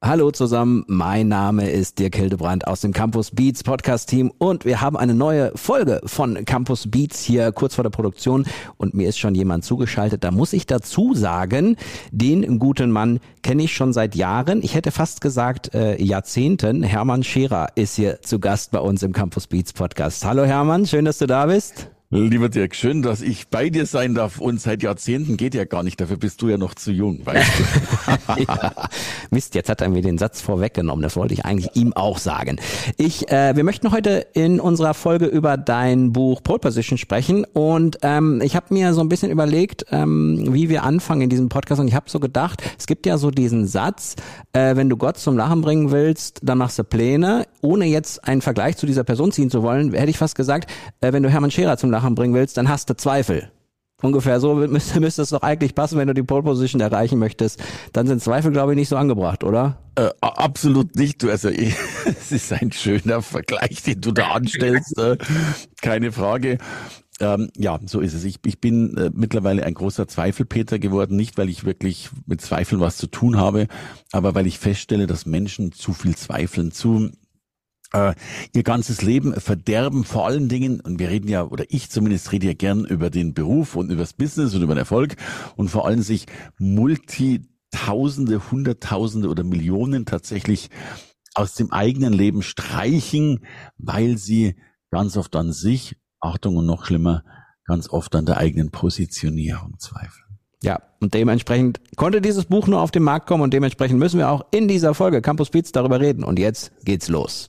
Hallo zusammen, mein Name ist Dirk Hildebrand aus dem Campus Beats Podcast Team und wir haben eine neue Folge von Campus Beats hier kurz vor der Produktion und mir ist schon jemand zugeschaltet. Da muss ich dazu sagen, den guten Mann kenne ich schon seit Jahren. Ich hätte fast gesagt äh, Jahrzehnten. Hermann Scherer ist hier zu Gast bei uns im Campus Beats Podcast. Hallo Hermann, schön, dass du da bist. Lieber Dirk, schön, dass ich bei dir sein darf. Und seit Jahrzehnten geht ja gar nicht. Dafür bist du ja noch zu jung, weißt du. ja. Mist, jetzt hat er mir den Satz vorweggenommen. Das wollte ich eigentlich ihm auch sagen. Ich, äh, wir möchten heute in unserer Folge über dein Buch Pole Position sprechen. Und ähm, ich habe mir so ein bisschen überlegt, ähm, wie wir anfangen in diesem Podcast. Und ich habe so gedacht, es gibt ja so diesen Satz, äh, wenn du Gott zum Lachen bringen willst, dann machst du Pläne. Ohne jetzt einen Vergleich zu dieser Person ziehen zu wollen, hätte ich fast gesagt, äh, wenn du Hermann Scherer zum Lachen Lachen bringen willst, dann hast du Zweifel. Ungefähr so müsste, müsste es doch eigentlich passen, wenn du die Pole Position erreichen möchtest. Dann sind Zweifel, glaube ich, nicht so angebracht, oder? Äh, absolut nicht. Du, also es ist ein schöner Vergleich, den du da anstellst. äh, keine Frage. Ähm, ja, so ist es. Ich, ich bin äh, mittlerweile ein großer Zweifelpeter geworden, nicht weil ich wirklich mit Zweifeln was zu tun habe, aber weil ich feststelle, dass Menschen zu viel zweifeln, zu äh, ihr ganzes Leben verderben, vor allen Dingen, und wir reden ja, oder ich zumindest rede ja gern über den Beruf und über das Business und über den Erfolg und vor allem sich Multitausende, Hunderttausende oder Millionen tatsächlich aus dem eigenen Leben streichen, weil sie ganz oft an sich, Achtung und noch schlimmer, ganz oft an der eigenen Positionierung zweifeln. Ja, und dementsprechend konnte dieses Buch nur auf den Markt kommen und dementsprechend müssen wir auch in dieser Folge Campus Beats darüber reden. Und jetzt geht's los.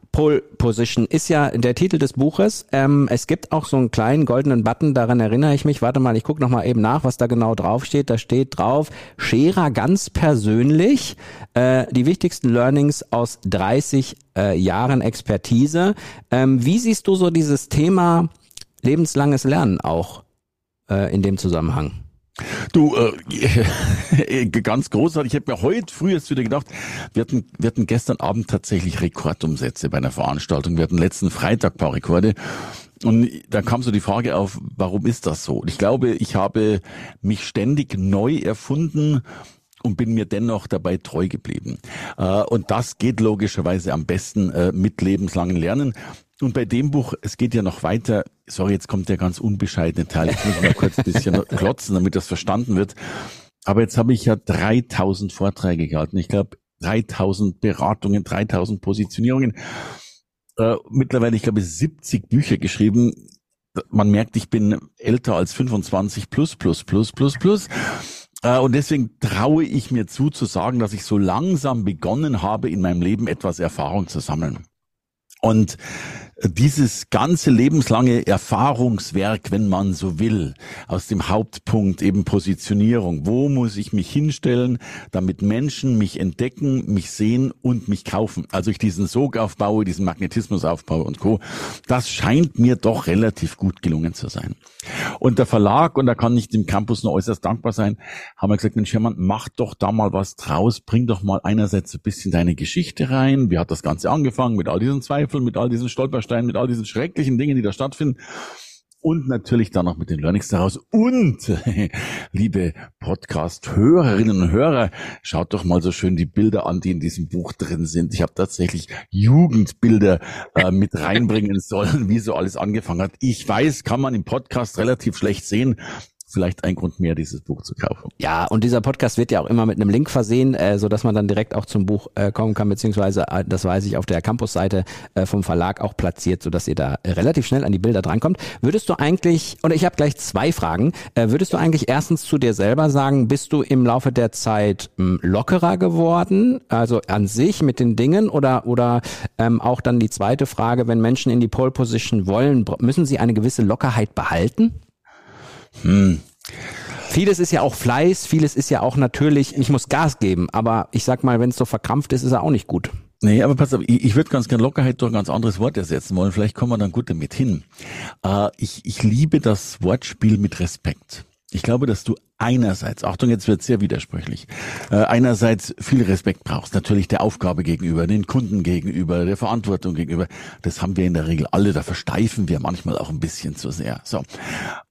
Pole Position ist ja der Titel des Buches. Ähm, es gibt auch so einen kleinen goldenen Button, daran erinnere ich mich. Warte mal, ich gucke noch mal eben nach, was da genau drauf steht. Da steht drauf, Scherer ganz persönlich, äh, die wichtigsten Learnings aus 30 äh, Jahren Expertise. Ähm, wie siehst du so dieses Thema lebenslanges Lernen auch äh, in dem Zusammenhang? Du, äh, ganz großartig. Ich habe mir heute früh jetzt wieder gedacht, wir hatten, wir hatten gestern Abend tatsächlich Rekordumsätze bei einer Veranstaltung. Wir hatten letzten Freitag paar Rekorde. Und da kam so die Frage auf, warum ist das so? Und ich glaube, ich habe mich ständig neu erfunden und bin mir dennoch dabei treu geblieben. Äh, und das geht logischerweise am besten äh, mit lebenslangen Lernen. Und bei dem Buch, es geht ja noch weiter, sorry, jetzt kommt der ganz unbescheidene Teil, ich muss mal kurz ein bisschen klotzen, damit das verstanden wird. Aber jetzt habe ich ja 3000 Vorträge gehalten. Ich glaube, 3000 Beratungen, 3000 Positionierungen. Äh, mittlerweile, ich glaube, 70 Bücher geschrieben. Man merkt, ich bin älter als 25 plus, plus, plus, plus, plus. Äh, und deswegen traue ich mir zu, zu sagen, dass ich so langsam begonnen habe, in meinem Leben etwas Erfahrung zu sammeln. Und dieses ganze lebenslange Erfahrungswerk, wenn man so will, aus dem Hauptpunkt eben Positionierung. Wo muss ich mich hinstellen, damit Menschen mich entdecken, mich sehen und mich kaufen? Also ich diesen Sog aufbaue, diesen Magnetismus aufbaue und Co. Das scheint mir doch relativ gut gelungen zu sein. Und der Verlag, und da kann ich dem Campus nur äußerst dankbar sein, haben wir gesagt, Mensch, Hermann, mach doch da mal was draus, bring doch mal einerseits ein bisschen deine Geschichte rein. Wie hat das Ganze angefangen mit all diesen Zweifeln, mit all diesen Stolpersteinen? Stolperstein, mit all diesen schrecklichen Dingen, die da stattfinden. Und natürlich dann noch mit den Learnings daraus. Und, liebe Podcast-Hörerinnen und Hörer, schaut doch mal so schön die Bilder an, die in diesem Buch drin sind. Ich habe tatsächlich Jugendbilder äh, mit reinbringen sollen, wie so alles angefangen hat. Ich weiß, kann man im Podcast relativ schlecht sehen, vielleicht ein Grund mehr, dieses Buch zu kaufen. Ja, und dieser Podcast wird ja auch immer mit einem Link versehen, äh, so dass man dann direkt auch zum Buch äh, kommen kann, beziehungsweise, äh, das weiß ich, auf der Campus-Seite äh, vom Verlag auch platziert, so dass ihr da relativ schnell an die Bilder drankommt. Würdest du eigentlich, oder ich habe gleich zwei Fragen, äh, würdest du eigentlich erstens zu dir selber sagen, bist du im Laufe der Zeit mh, lockerer geworden, also an sich mit den Dingen, oder, oder ähm, auch dann die zweite Frage, wenn Menschen in die Pole Position wollen, müssen sie eine gewisse Lockerheit behalten? Hm. Vieles ist ja auch Fleiß, vieles ist ja auch natürlich, ich muss Gas geben, aber ich sag mal, wenn es so verkrampft ist, ist er auch nicht gut. Nee, aber pass auf, ich, ich würde ganz gerne Lockerheit durch ein ganz anderes Wort ersetzen wollen. Vielleicht kommen wir dann gut damit hin. Äh, ich, ich liebe das Wortspiel mit Respekt. Ich glaube, dass du einerseits, Achtung, jetzt wird sehr widersprüchlich, äh, einerseits viel Respekt brauchst, natürlich der Aufgabe gegenüber, den Kunden gegenüber, der Verantwortung gegenüber. Das haben wir in der Regel alle, da versteifen wir manchmal auch ein bisschen zu sehr. So.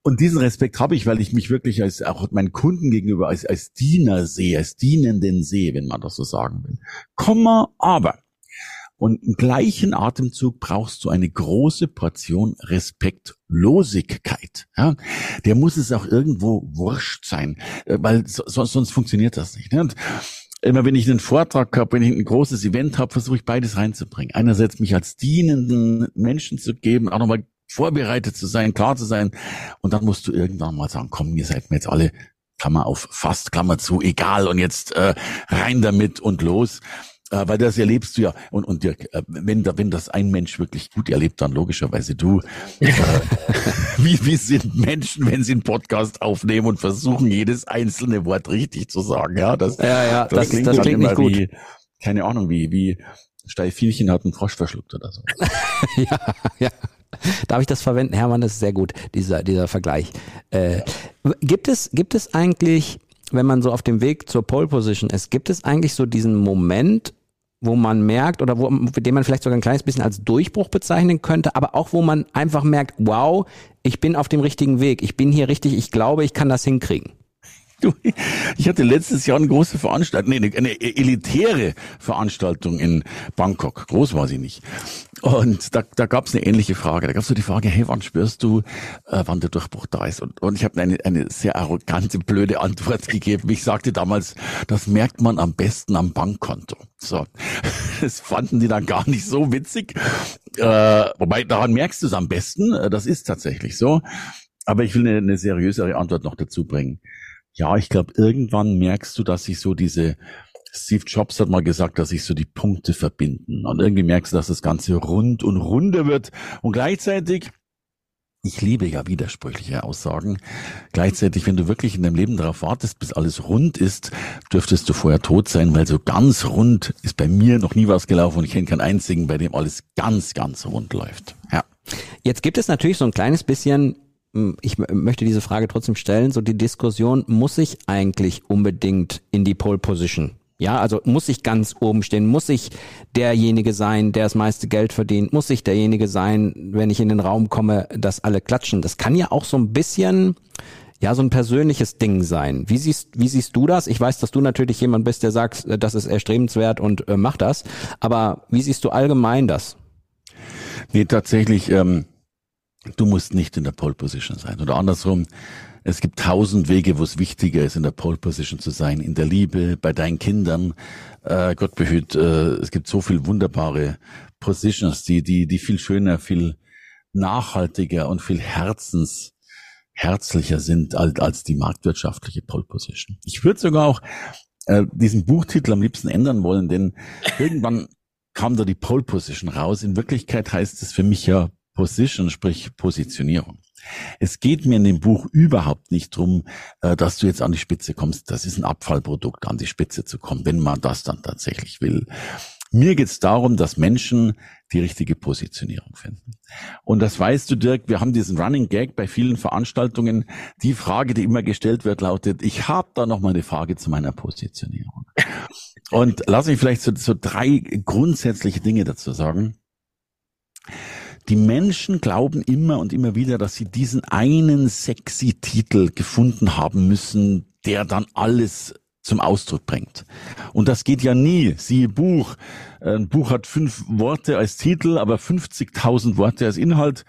Und diesen Respekt habe ich, weil ich mich wirklich als auch meinen Kunden gegenüber als, als Diener sehe, als Dienenden sehe, wenn man das so sagen will. Komma, aber und im gleichen Atemzug brauchst du eine große Portion Respektlosigkeit. Ja? Der muss es auch irgendwo wurscht sein, äh, weil so, sonst funktioniert das nicht. Ne? Und immer wenn ich einen Vortrag habe, wenn ich ein großes Event habe, versuche ich beides reinzubringen. Einerseits mich als dienenden Menschen zu geben, auch nochmal vorbereitet zu sein, klar zu sein. Und dann musst du irgendwann mal sagen, komm, ihr seid mir jetzt alle Klammer auf fast, Klammer zu, egal und jetzt äh, rein damit und los. Äh, weil das erlebst du ja. Und, und Dirk, äh, wenn, da, wenn das ein Mensch wirklich gut erlebt, dann logischerweise du. Äh, wie, wie sind Menschen, wenn sie einen Podcast aufnehmen und versuchen, jedes einzelne Wort richtig zu sagen? Ja, das, ja, ja, das, das klingt, das klingt nicht gut. Wie, keine Ahnung, wie, wie Steifielchen hat einen Frosch verschluckt oder so. ja, ja. Darf ich das verwenden? Hermann, das ist sehr gut, dieser, dieser Vergleich. Äh, gibt es, gibt es eigentlich, wenn man so auf dem Weg zur Pole Position ist, gibt es eigentlich so diesen Moment, wo man merkt oder wo, den man vielleicht sogar ein kleines bisschen als Durchbruch bezeichnen könnte, aber auch wo man einfach merkt, wow, ich bin auf dem richtigen Weg, ich bin hier richtig, ich glaube, ich kann das hinkriegen. Du, ich hatte letztes Jahr eine große Veranstaltung, nee, eine, eine elitäre Veranstaltung in Bangkok. Groß war sie nicht. Und da, da gab es eine ähnliche Frage. Da gab es so die Frage, hey, wann spürst du, äh, wann der Durchbruch da ist? Und, und ich habe eine, eine sehr arrogante, blöde Antwort gegeben. Ich sagte damals, das merkt man am besten am Bankkonto. So, das fanden die dann gar nicht so witzig. Äh, wobei, daran merkst du es am besten. Äh, das ist tatsächlich so. Aber ich will eine, eine seriösere Antwort noch dazu bringen. Ja, ich glaube, irgendwann merkst du, dass sich so diese Steve Jobs hat mal gesagt, dass sich so die Punkte verbinden. Und irgendwie merkst du, dass das Ganze rund und runder wird. Und gleichzeitig, ich liebe ja widersprüchliche Aussagen. Gleichzeitig, wenn du wirklich in deinem Leben darauf wartest, bis alles rund ist, dürftest du vorher tot sein, weil so ganz rund ist bei mir noch nie was gelaufen und ich kenne keinen einzigen, bei dem alles ganz, ganz rund läuft. Ja. Jetzt gibt es natürlich so ein kleines bisschen ich möchte diese Frage trotzdem stellen, so die Diskussion, muss ich eigentlich unbedingt in die Pole Position? Ja, also muss ich ganz oben stehen, muss ich derjenige sein, der das meiste Geld verdient, muss ich derjenige sein, wenn ich in den Raum komme, dass alle klatschen. Das kann ja auch so ein bisschen, ja, so ein persönliches Ding sein. Wie siehst, wie siehst du das? Ich weiß, dass du natürlich jemand bist, der sagt, das ist erstrebenswert und äh, mach das. Aber wie siehst du allgemein das? Nee, tatsächlich, ähm, du musst nicht in der Pole Position sein. Oder andersrum, es gibt tausend Wege, wo es wichtiger ist, in der Pole Position zu sein, in der Liebe, bei deinen Kindern. Äh, Gott behüt, äh, es gibt so viel wunderbare Positions, die, die, die viel schöner, viel nachhaltiger und viel herzens, herzlicher sind als, als die marktwirtschaftliche Pole Position. Ich würde sogar auch äh, diesen Buchtitel am liebsten ändern wollen, denn irgendwann kam da die Pole Position raus. In Wirklichkeit heißt es für mich ja Position, sprich Positionierung. Es geht mir in dem Buch überhaupt nicht drum, äh, dass du jetzt an die Spitze kommst. Das ist ein Abfallprodukt, an die Spitze zu kommen, wenn man das dann tatsächlich will. Mir geht es darum, dass Menschen die richtige Positionierung finden. Und das weißt du, Dirk, wir haben diesen Running Gag bei vielen Veranstaltungen. Die Frage, die immer gestellt wird, lautet, ich habe da noch mal eine Frage zu meiner Positionierung. Und lass mich vielleicht so, so drei grundsätzliche Dinge dazu sagen. Die Menschen glauben immer und immer wieder, dass sie diesen einen sexy Titel gefunden haben müssen, der dann alles zum Ausdruck bringt. Und das geht ja nie. Siehe Buch. Ein Buch hat fünf Worte als Titel, aber 50.000 Worte als Inhalt.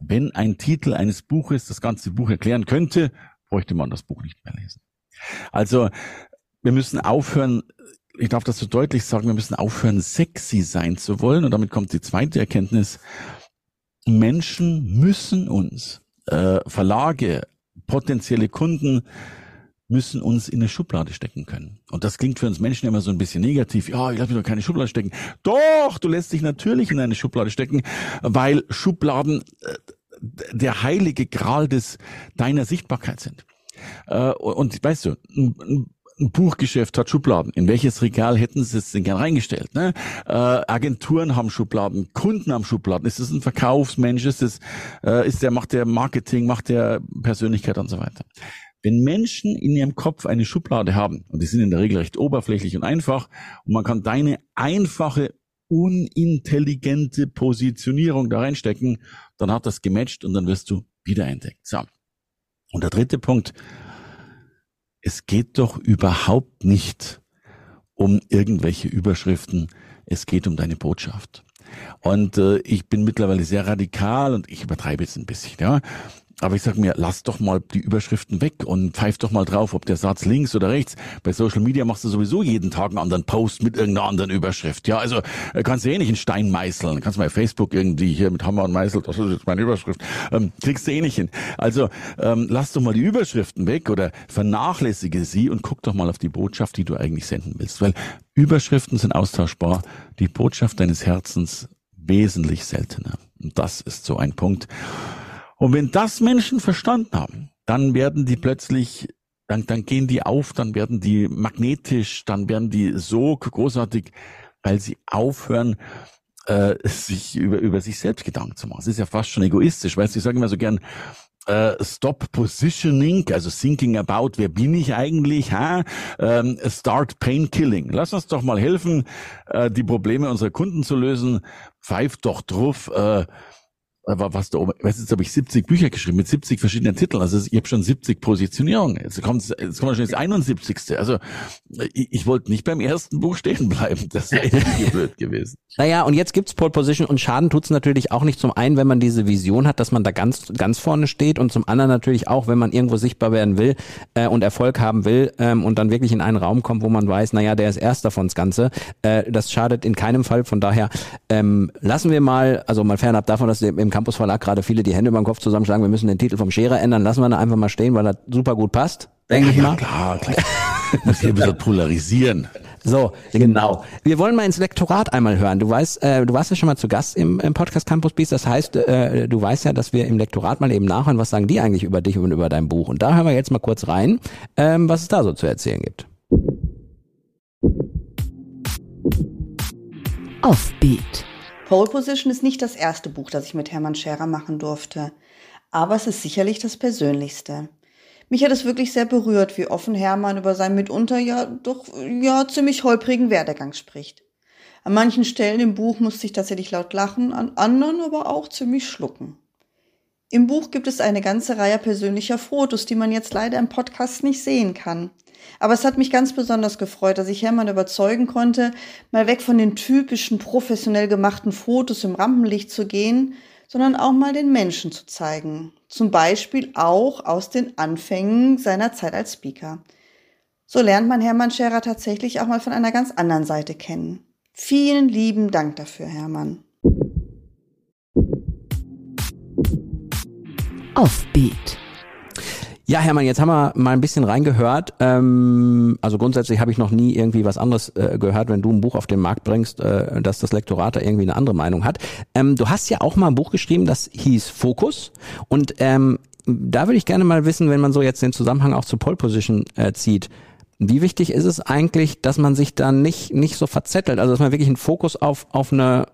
Wenn ein Titel eines Buches das ganze Buch erklären könnte, bräuchte man das Buch nicht mehr lesen. Also, wir müssen aufhören, ich darf das so deutlich sagen, wir müssen aufhören, sexy sein zu wollen. Und damit kommt die zweite Erkenntnis. Menschen müssen uns, äh, Verlage, potenzielle Kunden müssen uns in eine Schublade stecken können. Und das klingt für uns Menschen immer so ein bisschen negativ. Ja, ich lasse mich doch keine Schublade stecken. Doch, du lässt dich natürlich in eine Schublade stecken, weil Schubladen äh, der heilige Gral des deiner Sichtbarkeit sind. Äh, und weißt du, ein, ein Buchgeschäft hat Schubladen. In welches Regal hätten Sie es denn gern reingestellt? Ne? Äh, Agenturen haben Schubladen, Kunden haben Schubladen. Ist das ein Verkaufsmensch? Ist das, äh, ist der, macht der Marketing, macht der Persönlichkeit und so weiter? wenn Menschen in ihrem Kopf eine Schublade haben, und die sind in der Regel recht oberflächlich und einfach, und man kann deine einfache, unintelligente Positionierung da reinstecken, dann hat das gematcht und dann wirst du wiederentdeckt. So. Und der dritte Punkt, es geht doch überhaupt nicht um irgendwelche Überschriften, es geht um deine Botschaft. Und äh, ich bin mittlerweile sehr radikal und ich übertreibe jetzt ein bisschen, ja. Aber ich sag mir, lass doch mal die Überschriften weg und pfeif doch mal drauf, ob der Satz links oder rechts. Bei Social Media machst du sowieso jeden Tag einen anderen Post mit irgendeiner anderen Überschrift. Ja, also äh, kannst du eh nicht einen Stein meißeln. Kannst mal auf Facebook irgendwie hier mit Hammer und Meißel, das ist jetzt meine Überschrift. Ähm, kriegst du eh nicht hin. Also ähm, lass doch mal die Überschriften weg oder vernachlässige sie und guck doch mal auf die Botschaft, die du eigentlich senden willst. Weil Überschriften sind austauschbar. Die Botschaft deines Herzens wesentlich seltener. Und das ist so ein Punkt. Und wenn das Menschen verstanden haben, dann werden die plötzlich, dann, dann gehen die auf, dann werden die magnetisch, dann werden die so großartig, weil sie aufhören, äh, sich über, über sich selbst Gedanken zu machen. Es ist ja fast schon egoistisch, weißt du, ich sage immer so gern, äh, Stop Positioning, also thinking about, wer bin ich eigentlich? Ha? Ähm, start Pain Killing. Lass uns doch mal helfen, äh, die Probleme unserer Kunden zu lösen. Pfeif doch drauf, äh, war was da oben, weiß jetzt habe ich 70 Bücher geschrieben mit 70 verschiedenen Titeln. Also ich habe schon 70 Positionierungen. Jetzt kommt jetzt kommt schon das 71. Also ich, ich wollte nicht beim ersten Buch stehen bleiben. Das wäre irgendwie blöd gewesen. Naja, und jetzt gibt's Pole Position und Schaden tut's natürlich auch nicht zum einen, wenn man diese Vision hat, dass man da ganz, ganz vorne steht und zum anderen natürlich auch, wenn man irgendwo sichtbar werden will äh, und Erfolg haben will ähm, und dann wirklich in einen Raum kommt, wo man weiß, naja, der ist erster von das Ganze. Äh, das schadet in keinem Fall. Von daher ähm, lassen wir mal, also mal fernab davon, dass im Campus Verlag gerade viele die Hände über den Kopf zusammenschlagen, wir müssen den Titel vom Scherer ändern, lassen wir ihn einfach mal stehen, weil er super gut passt, denke ich ja, mal. Klar, klar. Muss hier ein bisschen polarisieren. So, genau. Wir wollen mal ins Lektorat einmal hören. Du weißt, äh, du warst ja schon mal zu Gast im, im Podcast Campus Beast. Das heißt, äh, du weißt ja, dass wir im Lektorat mal eben nachhören, was sagen die eigentlich über dich und über dein Buch. Und da hören wir jetzt mal kurz rein, ähm, was es da so zu erzählen gibt. Offbeat. Pole Position ist nicht das erste Buch, das ich mit Hermann Scherer machen durfte, aber es ist sicherlich das persönlichste. Mich hat es wirklich sehr berührt, wie offen Hermann über seinen mitunter ja doch ja ziemlich holprigen Werdegang spricht. An manchen Stellen im Buch musste ich tatsächlich laut lachen, an anderen aber auch ziemlich schlucken. Im Buch gibt es eine ganze Reihe persönlicher Fotos, die man jetzt leider im Podcast nicht sehen kann. Aber es hat mich ganz besonders gefreut, dass ich Hermann überzeugen konnte, mal weg von den typischen professionell gemachten Fotos im Rampenlicht zu gehen, sondern auch mal den Menschen zu zeigen. Zum Beispiel auch aus den Anfängen seiner Zeit als Speaker. So lernt man Hermann Scherer tatsächlich auch mal von einer ganz anderen Seite kennen. Vielen lieben Dank dafür, Hermann. Offbeat. Ja, Hermann, jetzt haben wir mal ein bisschen reingehört. Ähm, also grundsätzlich habe ich noch nie irgendwie was anderes äh, gehört, wenn du ein Buch auf den Markt bringst, äh, dass das Lektorat da irgendwie eine andere Meinung hat. Ähm, du hast ja auch mal ein Buch geschrieben, das hieß Fokus. Und ähm, da würde ich gerne mal wissen, wenn man so jetzt den Zusammenhang auch zur Pole Position äh, zieht. Wie wichtig ist es eigentlich, dass man sich da nicht, nicht so verzettelt, also dass man wirklich einen Fokus auf, auf eine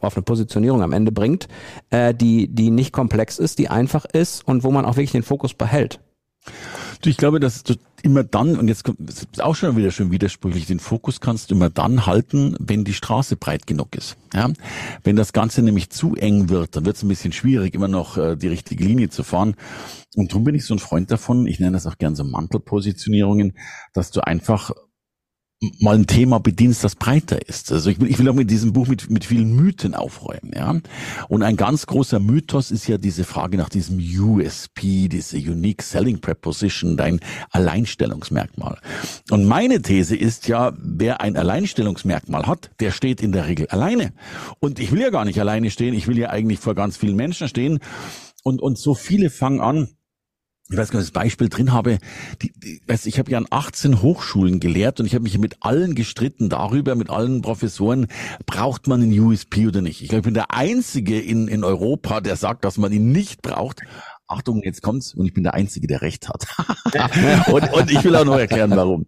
auf eine Positionierung am Ende bringt, äh, die, die nicht komplex ist, die einfach ist und wo man auch wirklich den Fokus behält. Ich glaube, dass du immer dann, und jetzt ist auch schon wieder schön widersprüchlich, den Fokus kannst du immer dann halten, wenn die Straße breit genug ist. Ja? Wenn das Ganze nämlich zu eng wird, dann wird es ein bisschen schwierig, immer noch äh, die richtige Linie zu fahren. Und darum bin ich so ein Freund davon, ich nenne das auch gern so Mantelpositionierungen, dass du einfach mal ein Thema bedienst, das breiter ist. Also ich will, ich will auch mit diesem Buch mit, mit vielen Mythen aufräumen, ja. Und ein ganz großer Mythos ist ja diese Frage nach diesem USP, diese Unique Selling Preposition, dein Alleinstellungsmerkmal. Und meine These ist ja, wer ein Alleinstellungsmerkmal hat, der steht in der Regel alleine. Und ich will ja gar nicht alleine stehen, ich will ja eigentlich vor ganz vielen Menschen stehen. Und, und so viele fangen an, ich weiß gar nicht, das Beispiel drin habe, die, die, weiß, ich habe ja an 18 Hochschulen gelehrt und ich habe mich mit allen gestritten darüber, mit allen Professoren, braucht man einen USP oder nicht. Ich glaube, ich bin der Einzige in, in Europa, der sagt, dass man ihn nicht braucht. Achtung, jetzt kommt's und ich bin der Einzige, der Recht hat. und, und ich will auch noch erklären, warum.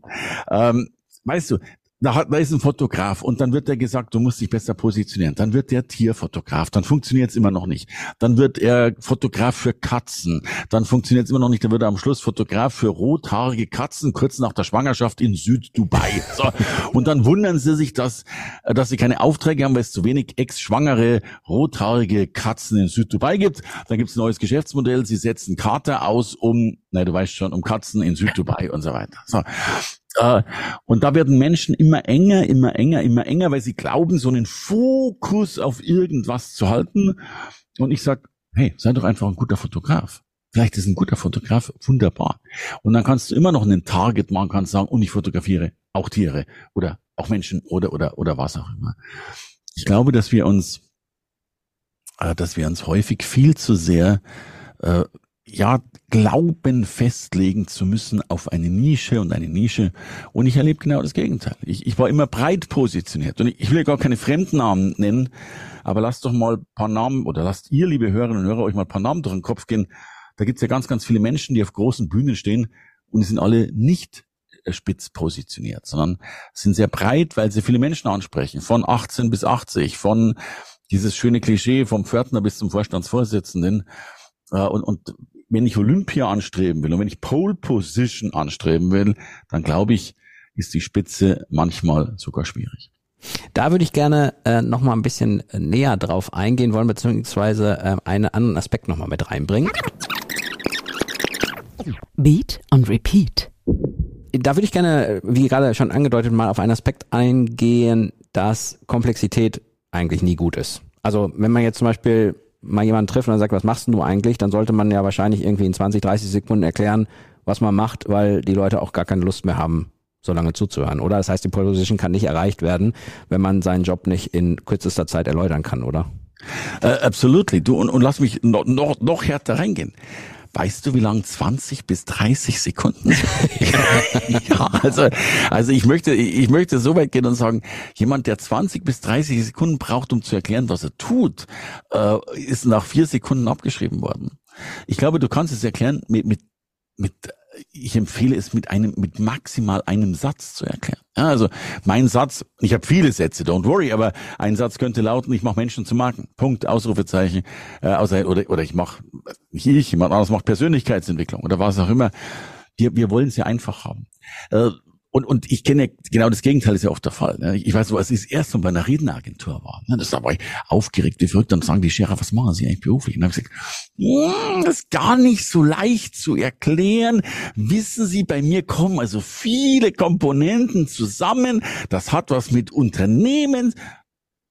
Ähm, weißt du, da, hat, da ist ein Fotograf und dann wird der gesagt, du musst dich besser positionieren. Dann wird der Tierfotograf, dann funktioniert es immer noch nicht. Dann wird er Fotograf für Katzen, dann funktioniert es immer noch nicht. Dann wird er am Schluss Fotograf für rothaarige Katzen kurz nach der Schwangerschaft in Süd-Dubai. So. Und dann wundern sie sich, dass, dass sie keine Aufträge haben, weil es zu wenig ex-schwangere rothaarige Katzen in Süd-Dubai gibt. Dann gibt es ein neues Geschäftsmodell. Sie setzen Kater aus, um, nein, du weißt schon, um Katzen in Süd-Dubai und so weiter. So. Äh, und da werden Menschen immer enger, immer enger, immer enger, weil sie glauben, so einen Fokus auf irgendwas zu halten. Und ich sag, hey, sei doch einfach ein guter Fotograf. Vielleicht ist ein guter Fotograf wunderbar. Und dann kannst du immer noch einen Target machen, kannst sagen, und ich fotografiere auch Tiere oder auch Menschen oder, oder, oder was auch immer. Ich glaube, dass wir uns, äh, dass wir uns häufig viel zu sehr äh, ja, glauben festlegen zu müssen auf eine Nische und eine Nische. Und ich erlebe genau das Gegenteil. Ich, ich war immer breit positioniert. Und ich, ich will ja gar keine Fremdnamen nennen, aber lasst doch mal ein paar Namen, oder lasst ihr, liebe Hörerinnen und Hörer, euch mal ein paar Namen durch den Kopf gehen. Da gibt's ja ganz, ganz viele Menschen, die auf großen Bühnen stehen und die sind alle nicht äh, spitz positioniert, sondern sind sehr breit, weil sie viele Menschen ansprechen. Von 18 bis 80, von dieses schöne Klischee vom Pförtner bis zum Vorstandsvorsitzenden. Äh, und, und wenn ich Olympia anstreben will und wenn ich Pole Position anstreben will, dann glaube ich, ist die Spitze manchmal sogar schwierig. Da würde ich gerne äh, noch mal ein bisschen näher drauf eingehen wollen, beziehungsweise äh, einen anderen Aspekt noch mal mit reinbringen. Beat und Repeat. Da würde ich gerne, wie gerade schon angedeutet, mal auf einen Aspekt eingehen, dass Komplexität eigentlich nie gut ist. Also wenn man jetzt zum Beispiel mal jemanden trifft und sagt, was machst du eigentlich, dann sollte man ja wahrscheinlich irgendwie in 20, 30 Sekunden erklären, was man macht, weil die Leute auch gar keine Lust mehr haben, so lange zuzuhören, oder? Das heißt, die Position kann nicht erreicht werden, wenn man seinen Job nicht in kürzester Zeit erläutern kann, oder? Uh, absolutely. Du, und, und lass mich noch, noch, noch härter reingehen. Weißt du, wie lang 20 bis 30 Sekunden? ja, also, also ich möchte, ich möchte so weit gehen und sagen, jemand, der 20 bis 30 Sekunden braucht, um zu erklären, was er tut, äh, ist nach vier Sekunden abgeschrieben worden. Ich glaube, du kannst es erklären mit, mit, mit ich empfehle es mit einem, mit maximal einem Satz zu erklären. Ja, also mein Satz, ich habe viele Sätze, don't worry, aber ein Satz könnte lauten, ich mache Menschen zu Marken. Punkt, Ausrufezeichen, äh, außer, oder, oder ich mache, ich, jemand anderes macht Persönlichkeitsentwicklung oder was auch immer. Wir, wir wollen es ja einfach haben. Äh, und, und ich kenne genau das Gegenteil ist ja oft der Fall. Ne? Ich weiß, was ich erst mal bei einer Redneragentur war. Ne? Das war ich aufgeregt wie verrückt. Dann sagen die Scherer, was machen Sie eigentlich beruflich? Und dann habe ich gesagt, das ist gar nicht so leicht zu erklären. Wissen Sie, bei mir kommen also viele Komponenten zusammen. Das hat was mit Unternehmen.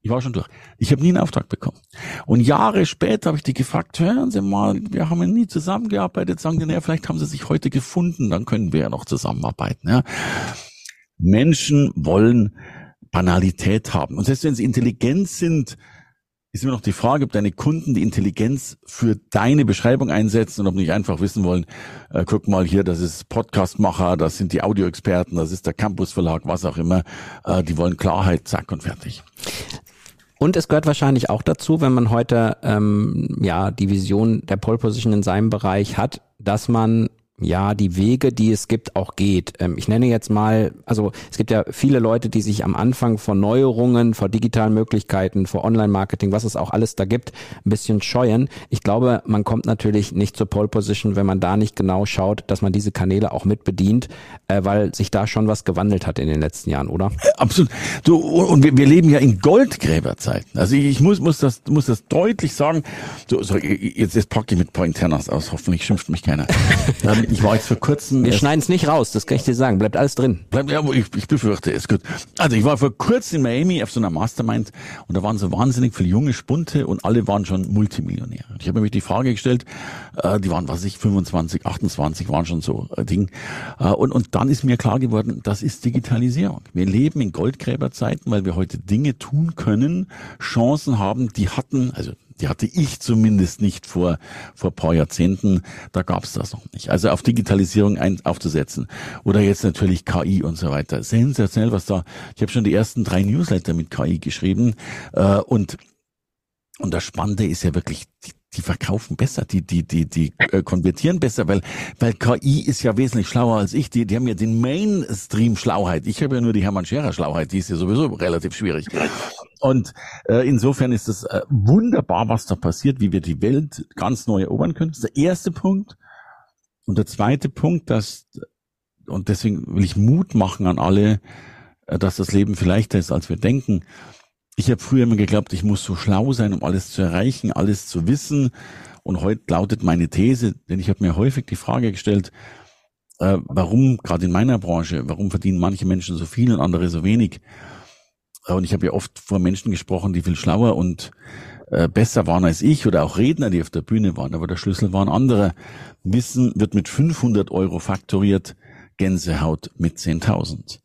Ich war schon durch. Ich habe nie einen Auftrag bekommen. Und Jahre später habe ich die gefragt, hören Sie mal, wir haben ja nie zusammengearbeitet, sagen die, naja, vielleicht haben Sie sich heute gefunden, dann können wir ja noch zusammenarbeiten. Ja. Menschen wollen Banalität haben. Und selbst wenn sie intelligent sind, ist immer noch die Frage, ob deine Kunden die Intelligenz für deine Beschreibung einsetzen und ob nicht einfach wissen wollen, äh, guck mal hier, das ist Podcastmacher, das sind die Audioexperten, das ist der Campus Verlag, was auch immer. Äh, die wollen Klarheit, zack und fertig. Und es gehört wahrscheinlich auch dazu, wenn man heute ähm, ja die Vision der Pole Position in seinem Bereich hat, dass man ja, die Wege, die es gibt, auch geht. Ähm, ich nenne jetzt mal, also es gibt ja viele Leute, die sich am Anfang vor Neuerungen, vor digitalen Möglichkeiten, vor Online-Marketing, was es auch alles da gibt, ein bisschen scheuen. Ich glaube, man kommt natürlich nicht zur Pole Position, wenn man da nicht genau schaut, dass man diese Kanäle auch mit bedient, äh, weil sich da schon was gewandelt hat in den letzten Jahren, oder? Absolut. Du, und wir, wir leben ja in Goldgräberzeiten. Also ich muss, muss das, muss das deutlich sagen. So, so jetzt, jetzt packe ich mit Pointernas aus. Hoffentlich schimpft mich keiner. ich war jetzt vor kurzem. Wir schneiden es nicht raus, das kann ich dir sagen. Bleibt alles drin. Bleibt, ja, ich, ich befürchte es. Gut. Also ich war vor kurzem in Miami auf so einer Mastermind und da waren so wahnsinnig viele junge Spunte und alle waren schon Multimillionäre. Ich habe mir die Frage gestellt, äh, die waren, was ich, 25, 28 waren schon so äh, Ding. Äh, und, und dann ist mir klar geworden, das ist Digitalisierung. Wir leben in Goldgräberzeiten, weil wir heute Dinge tun können, Chancen haben, die hatten, also die hatte ich zumindest nicht vor, vor paar Jahrzehnten. Da gab es das noch nicht. Also auf Digitalisierung ein, aufzusetzen. Oder jetzt natürlich KI und so weiter. Sensationell, was da. Ich habe schon die ersten drei Newsletter mit KI geschrieben. Äh, und, und das Spannende ist ja wirklich die, die verkaufen besser, die, die, die, die äh, konvertieren besser, weil, weil KI ist ja wesentlich schlauer als ich. Die, die haben ja den Mainstream-Schlauheit. Ich habe ja nur die Hermann Scherer-Schlauheit, die ist ja sowieso relativ schwierig. Und äh, insofern ist es äh, wunderbar, was da passiert, wie wir die Welt ganz neu erobern können. Das ist der erste Punkt. Und der zweite Punkt, dass, und deswegen will ich Mut machen an alle, äh, dass das Leben viel leichter ist, als wir denken. Ich habe früher immer geglaubt, ich muss so schlau sein, um alles zu erreichen, alles zu wissen. Und heute lautet meine These, denn ich habe mir häufig die Frage gestellt, äh, warum, gerade in meiner Branche, warum verdienen manche Menschen so viel und andere so wenig? Und ich habe ja oft vor Menschen gesprochen, die viel schlauer und äh, besser waren als ich oder auch Redner, die auf der Bühne waren, aber der Schlüssel waren andere. Wissen wird mit 500 Euro faktoriert, Gänsehaut mit 10.000.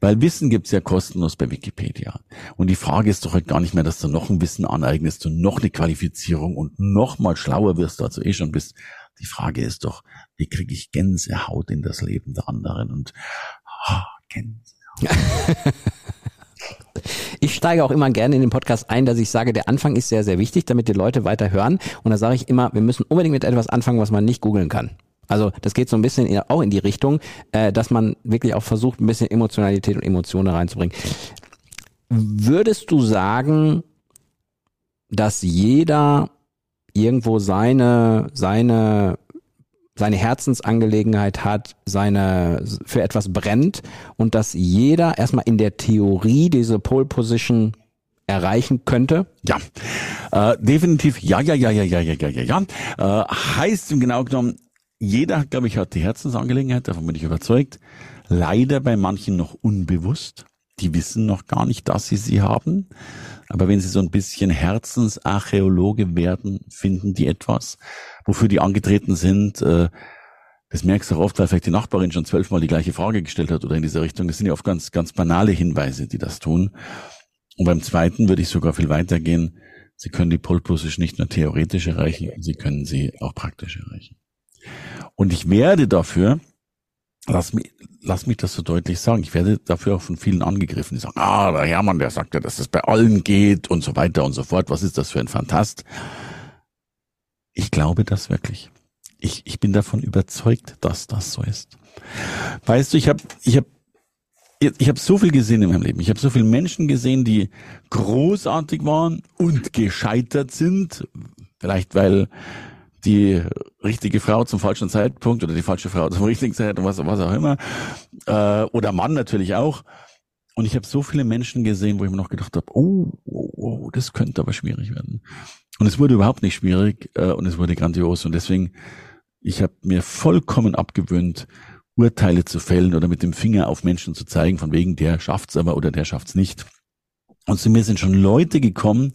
Weil Wissen gibt's ja kostenlos bei Wikipedia. Und die Frage ist doch halt gar nicht mehr, dass du noch ein Wissen aneignest, du noch eine Qualifizierung und noch mal schlauer wirst, als du eh schon bist. Die Frage ist doch, wie kriege ich Gänsehaut in das Leben der anderen? Und oh, Gänsehaut. Ich steige auch immer gerne in den Podcast ein, dass ich sage, der Anfang ist sehr, sehr wichtig, damit die Leute weiter hören. Und da sage ich immer, wir müssen unbedingt mit etwas anfangen, was man nicht googeln kann. Also das geht so ein bisschen in, auch in die Richtung, äh, dass man wirklich auch versucht, ein bisschen Emotionalität und Emotionen reinzubringen. Würdest du sagen, dass jeder irgendwo seine, seine, seine Herzensangelegenheit hat, seine, für etwas brennt und dass jeder erstmal in der Theorie diese Pole Position erreichen könnte? Ja, äh, definitiv ja, ja, ja, ja, ja, ja, ja, ja, ja. Äh, heißt im genau genommen, jeder, glaube ich, hat die Herzensangelegenheit, davon bin ich überzeugt. Leider bei manchen noch unbewusst. Die wissen noch gar nicht, dass sie sie haben. Aber wenn sie so ein bisschen Herzensarchäologe werden, finden die etwas, wofür die angetreten sind. Äh, das merkst du auch oft, weil vielleicht die Nachbarin schon zwölfmal die gleiche Frage gestellt hat oder in dieser Richtung. Das sind ja oft ganz, ganz banale Hinweise, die das tun. Und beim zweiten würde ich sogar viel weiter gehen. Sie können die Pole Position nicht nur theoretisch erreichen, Sie können sie auch praktisch erreichen. Und ich werde dafür, lass mich, lass mich das so deutlich sagen, ich werde dafür auch von vielen angegriffen, die sagen, ah, der Hermann, der sagt ja, dass das bei allen geht und so weiter und so fort. Was ist das für ein Fantast? Ich glaube das wirklich. Ich, ich bin davon überzeugt, dass das so ist. Weißt du, ich habe ich hab, ich hab so viel gesehen in meinem Leben. Ich habe so viele Menschen gesehen, die großartig waren und gescheitert sind. Vielleicht weil die richtige Frau zum falschen Zeitpunkt oder die falsche Frau zum richtigen Zeitpunkt, was, was auch immer. Äh, oder Mann natürlich auch. Und ich habe so viele Menschen gesehen, wo ich mir noch gedacht habe, oh, oh, oh, das könnte aber schwierig werden. Und es wurde überhaupt nicht schwierig äh, und es wurde grandios. Und deswegen, ich habe mir vollkommen abgewöhnt, Urteile zu fällen oder mit dem Finger auf Menschen zu zeigen, von wegen der schafft's aber oder der schafft's nicht. Und zu mir sind schon Leute gekommen,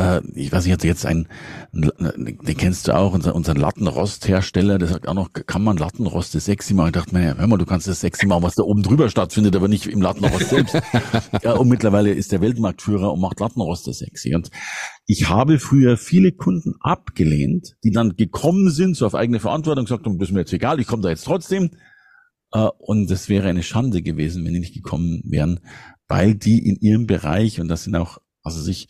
äh, ich weiß nicht, hatte jetzt einen, den kennst du auch, unser, unseren Lattenrosthersteller, der sagt auch noch, kann man Lattenroste sexy machen? Ich dachte mir, hör mal, du kannst das sexy machen, was da oben drüber stattfindet, aber nicht im Lattenrost selbst. ja, und mittlerweile ist der Weltmarktführer und macht Lattenroste sexy. Und ich habe früher viele Kunden abgelehnt, die dann gekommen sind, so auf eigene Verantwortung, gesagt haben, das ist mir jetzt egal, ich komme da jetzt trotzdem. Äh, und es wäre eine Schande gewesen, wenn die nicht gekommen wären, weil die in ihrem Bereich, und das sind auch, also sich,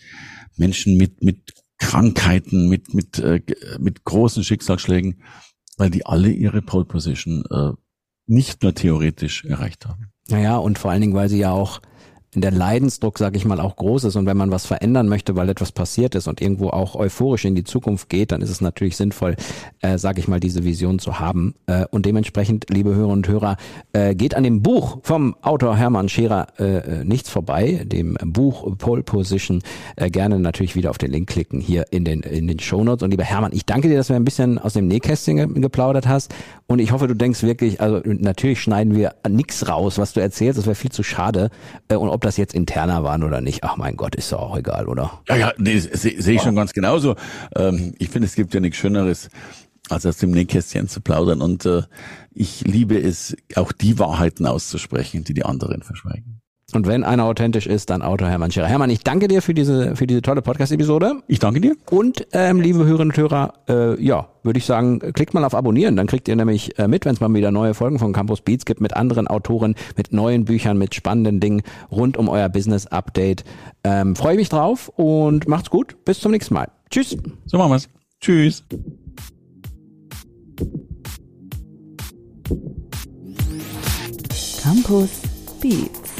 Menschen mit, mit Krankheiten, mit, mit, äh, mit großen Schicksalsschlägen, weil die alle ihre Pole Position äh, nicht nur theoretisch erreicht haben. Naja, und vor allen Dingen, weil sie ja auch in der Leidensdruck, sage ich mal, auch groß ist und wenn man was verändern möchte, weil etwas passiert ist und irgendwo auch euphorisch in die Zukunft geht, dann ist es natürlich sinnvoll, äh, sage ich mal, diese Vision zu haben. Äh, und dementsprechend, liebe Hörer und Hörer, äh, geht an dem Buch vom Autor Hermann Scherer äh, nichts vorbei, dem Buch Pole Position, äh, gerne natürlich wieder auf den Link klicken hier in den in den Shownotes. Und lieber Hermann, ich danke dir, dass du ein bisschen aus dem Nähkästchen ge geplaudert hast und ich hoffe, du denkst wirklich, also natürlich schneiden wir nichts raus, was du erzählst, das wäre viel zu schade. Äh, und ob das jetzt interner waren oder nicht, ach mein Gott, ist doch auch egal, oder? Ja, ja, nee, sehe seh ich schon ganz genauso. Ähm, ich finde, es gibt ja nichts Schöneres, als aus dem Nähkästchen zu plaudern. Und äh, ich liebe es, auch die Wahrheiten auszusprechen, die die anderen verschweigen. Und wenn einer authentisch ist, dann Autor Hermann Scherer. Hermann, ich danke dir für diese, für diese tolle Podcast-Episode. Ich danke dir. Und ähm, liebe Hörerinnen und Hörer, äh, ja, würde ich sagen, klickt mal auf Abonnieren, dann kriegt ihr nämlich äh, mit, wenn es mal wieder neue Folgen von Campus Beats gibt mit anderen Autoren, mit neuen Büchern, mit spannenden Dingen rund um euer Business-Update. Ähm, Freue mich drauf und macht's gut. Bis zum nächsten Mal. Tschüss. So machen wir's. Tschüss. Campus Beats.